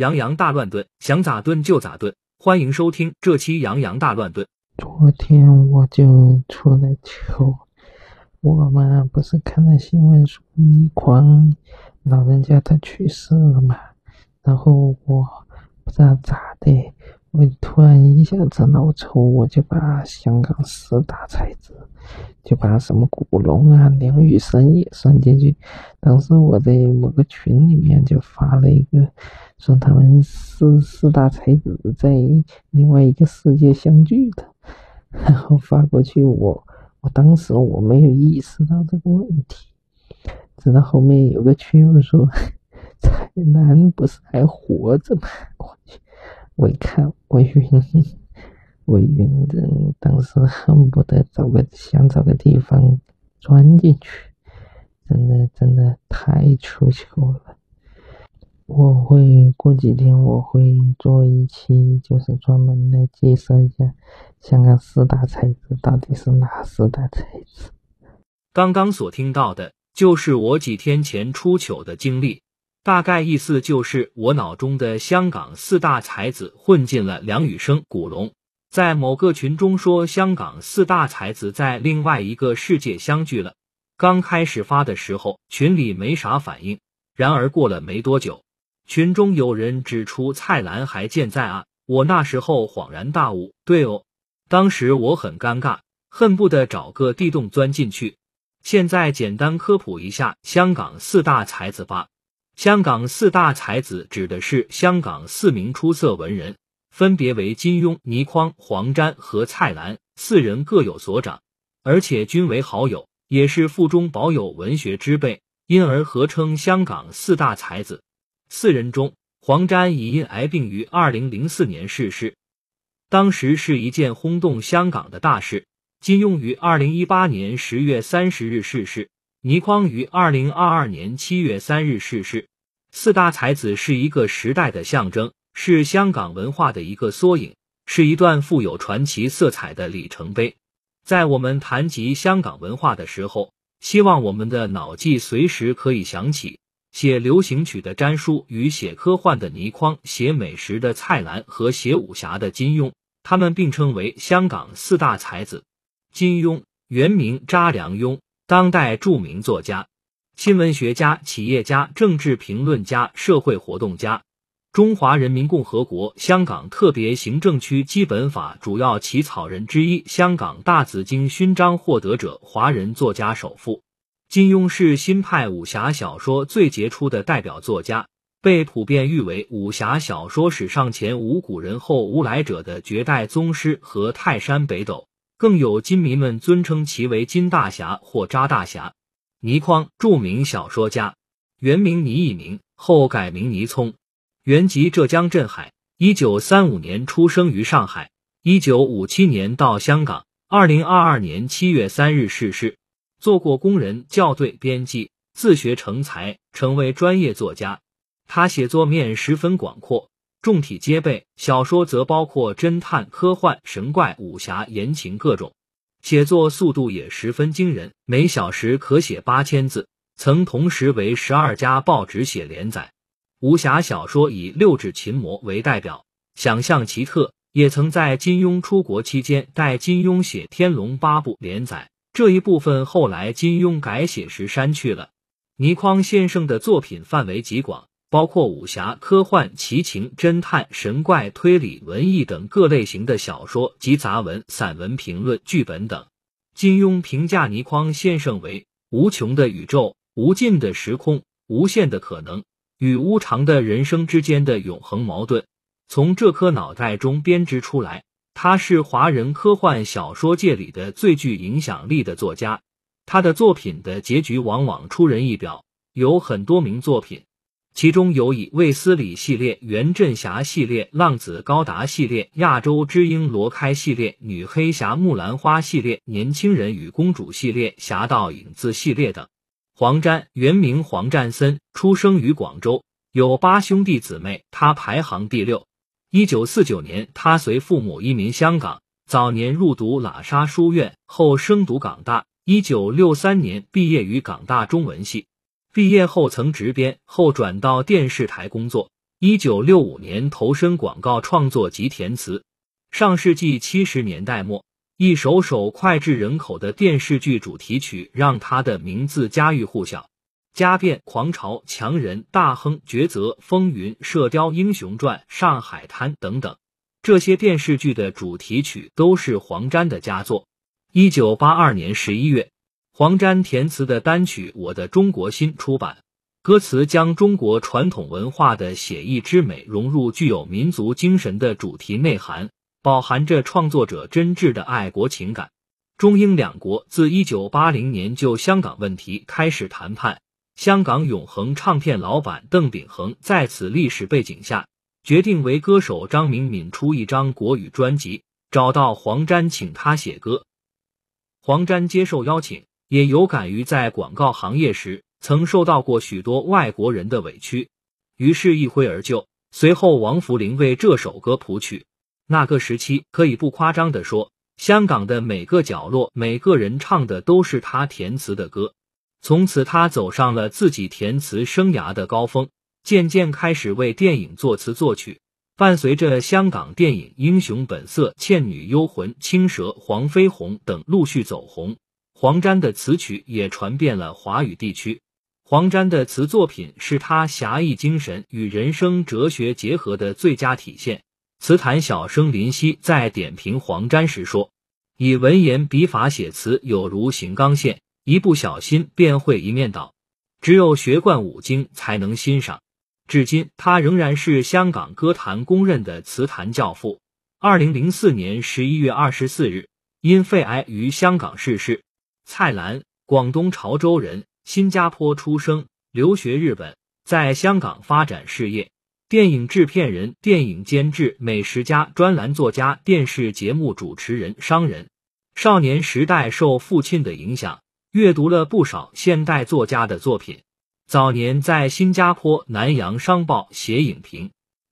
杨洋大乱炖，想咋炖就咋炖。欢迎收听这期杨洋大乱炖。昨天我就出来求，我嘛不是看了新闻说倪匡老人家他去世了嘛，然后我不知道咋的，我突然一下子脑抽，我就把香港四大才子，就把什么古龙啊、梁羽生也算进去。当时我在某个群里面就发了一个，说他们四四大才子在另外一个世界相聚的，然后发过去。我我当时我没有意识到这个问题，直到后面有个群友说，蔡澜不是还活着吗？我去。我一看，我晕，我晕的，当时恨不得找个想找个地方钻进去，真的真的太出糗了。我会过几天我会做一期，就是专门来介绍一下香港四大才子到底是哪四大才子。刚刚所听到的就是我几天前出糗的经历。大概意思就是我脑中的香港四大才子混进了梁羽生、古龙，在某个群中说香港四大才子在另外一个世界相聚了。刚开始发的时候，群里没啥反应，然而过了没多久，群中有人指出蔡澜还健在啊！我那时候恍然大悟，对哦，当时我很尴尬，恨不得找个地洞钻进去。现在简单科普一下香港四大才子吧。香港四大才子指的是香港四名出色文人，分别为金庸、倪匡、黄沾和蔡澜，四人各有所长，而且均为好友，也是腹中保有文学之辈，因而合称香港四大才子。四人中，黄沾已因癌病于二零零四年逝世，当时是一件轰动香港的大事。金庸于二零一八年十月三十日逝世，倪匡于二零二二年七月三日逝世。四大才子是一个时代的象征，是香港文化的一个缩影，是一段富有传奇色彩的里程碑。在我们谈及香港文化的时候，希望我们的脑际随时可以想起写流行曲的詹叔与写科幻的倪匡、写美食的蔡澜和写武侠的金庸，他们并称为香港四大才子。金庸原名查良镛，当代著名作家。新闻学家、企业家、政治评论家、社会活动家，中华人民共和国香港特别行政区基本法主要起草人之一，香港大紫荆勋章获得者，华人作家首富。金庸是新派武侠小说最杰出的代表作家，被普遍誉为武侠小说史上前无古人后无来者的绝代宗师和泰山北斗，更有金迷们尊称其为金大侠或渣大侠。倪匡，著名小说家，原名倪以明，后改名倪聪，原籍浙江镇海，一九三五年出生于上海，一九五七年到香港，二零二二年七月三日逝世。做过工人、校对、编辑，自学成才，成为专业作家。他写作面十分广阔，众体皆备，小说则包括侦探、科幻、神怪、武侠、言情各种。写作速度也十分惊人，每小时可写八千字，曾同时为十二家报纸写连载。武侠小说以《六指琴魔》为代表，想象奇特，也曾在金庸出国期间代金庸写《天龙八部》连载。这一部分后来金庸改写时删去了。倪匡先生的作品范围极广。包括武侠、科幻、奇情、侦探、神怪、推理、文艺等各类型的小说及杂文、散文、评论、剧本等。金庸评价倪匡先生为无穷的宇宙、无尽的时空、无限的可能与无常的人生之间的永恒矛盾，从这颗脑袋中编织出来。他是华人科幻小说界里的最具影响力的作家。他的作品的结局往往出人意表，有很多名作品。其中有以卫斯理系列、袁振侠系列、浪子高达系列、亚洲之鹰罗开系列、女黑侠木兰花系列、年轻人与公主系列、侠盗影子系列等。黄沾原名黄占森，出生于广州，有八兄弟姊妹，他排行第六。一九四九年，他随父母移民香港，早年入读喇沙书院，后升读港大。一九六三年毕业于港大中文系。毕业后曾执编，后转到电视台工作。一九六五年投身广告创作及填词。上世纪七十年代末，一首首脍炙人口的电视剧主题曲让他的名字家喻户晓，《家变》《狂潮》《强人》《大亨》《抉择》《风云》《射雕英雄传》《上海滩》等等，这些电视剧的主题曲都是黄沾的佳作。一九八二年十一月，黄沾填词的单曲《我的中国心》出版。歌词将中国传统文化的写意之美融入具有民族精神的主题内涵，饱含着创作者真挚的爱国情感。中英两国自一九八零年就香港问题开始谈判，香港永恒唱片老板邓炳恒在此历史背景下，决定为歌手张明敏出一张国语专辑，找到黄沾请他写歌。黄沾接受邀请，也有感于在广告行业时。曾受到过许多外国人的委屈，于是一挥而就。随后，王福林为这首歌谱曲。那个时期，可以不夸张的说，香港的每个角落、每个人唱的都是他填词的歌。从此，他走上了自己填词生涯的高峰，渐渐开始为电影作词作曲。伴随着香港电影《英雄本色》《倩女幽魂》《青蛇》《黄飞鸿》等陆续走红，黄沾的词曲也传遍了华语地区。黄沾的词作品是他侠义精神与人生哲学结合的最佳体现。词坛小生林夕在点评黄沾时说：“以文言笔法写词，有如行钢线，一不小心便会一面倒。只有学贯五经才能欣赏。”至今，他仍然是香港歌坛公认的词坛教父。二零零四年十一月二十四日，因肺癌于香港逝世。蔡澜，广东潮州人。新加坡出生，留学日本，在香港发展事业。电影制片人、电影监制、美食家、专栏作家、电视节目主持人、商人。少年时代受父亲的影响，阅读了不少现代作家的作品。早年在新加坡南洋商报写影评。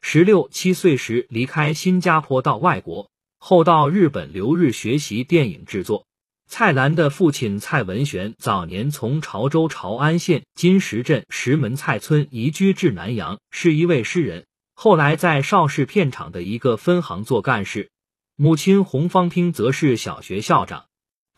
十六七岁时离开新加坡到外国，后到日本留日学习电影制作。蔡澜的父亲蔡文玄早年从潮州潮安县金石镇石门蔡村移居至南洋，是一位诗人。后来在邵氏片场的一个分行做干事。母亲洪芳汀则是小学校长。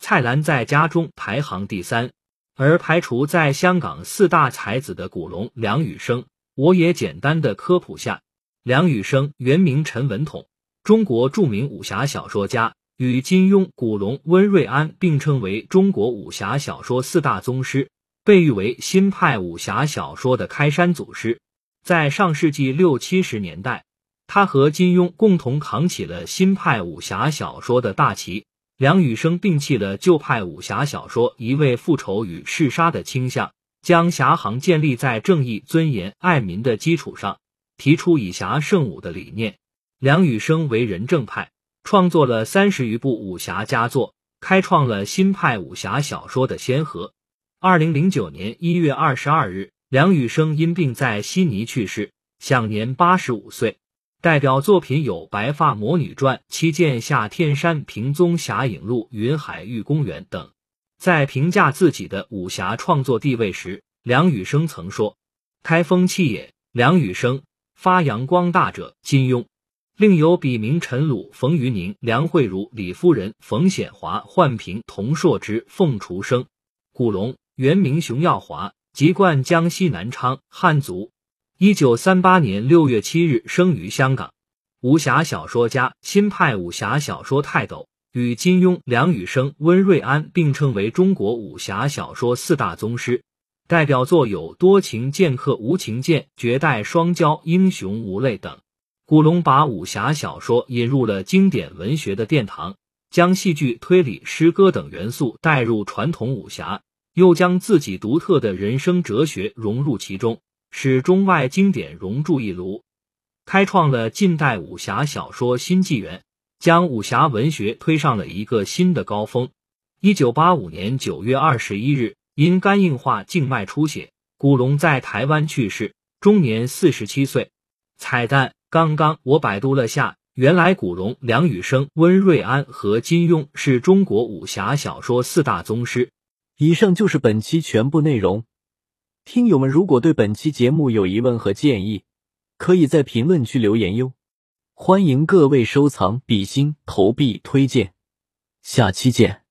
蔡澜在家中排行第三。而排除在香港四大才子的古龙梁羽生，我也简单的科普下：梁羽生原名陈文统，中国著名武侠小说家。与金庸、古龙、温瑞安并称为中国武侠小说四大宗师，被誉为新派武侠小说的开山祖师。在上世纪六七十年代，他和金庸共同扛起了新派武侠小说的大旗。梁羽生摒弃了旧派武侠小说一味复仇与嗜杀的倾向，将侠行建立在正义、尊严、爱民的基础上，提出以侠胜武的理念。梁羽生为人正派。创作了三十余部武侠佳作，开创了新派武侠小说的先河。二零零九年一月二十二日，梁羽生因病在悉尼去世，享年八十五岁。代表作品有《白发魔女传》《七剑下天山》《平踪侠影录》《云海玉公园》等。在评价自己的武侠创作地位时，梁羽生曾说：“开风气也，梁羽生；发扬光大者，金庸。”另有笔名陈鲁、冯于宁、梁慧茹、李夫人、冯显华、幻平、童硕之、凤雏生、古龙，原名熊耀华，籍贯江西南昌，汉族。一九三八年六月七日生于香港，武侠小说家，新派武侠小说泰斗，与金庸、梁羽生、温瑞安并称为中国武侠小说四大宗师。代表作有《多情剑客无情剑》《绝代双骄》《英雄无泪》等。古龙把武侠小说引入了经典文学的殿堂，将戏剧、推理、诗歌等元素带入传统武侠，又将自己独特的人生哲学融入其中，使中外经典融铸一炉，开创了近代武侠小说新纪元，将武侠文学推上了一个新的高峰。一九八五年九月二十一日，因肝硬化静脉出血，古龙在台湾去世，终年四十七岁。彩蛋。刚刚我百度了下，原来古龙、梁羽生、温瑞安和金庸是中国武侠小说四大宗师。以上就是本期全部内容。听友们如果对本期节目有疑问和建议，可以在评论区留言哟。欢迎各位收藏、比心、投币、推荐，下期见。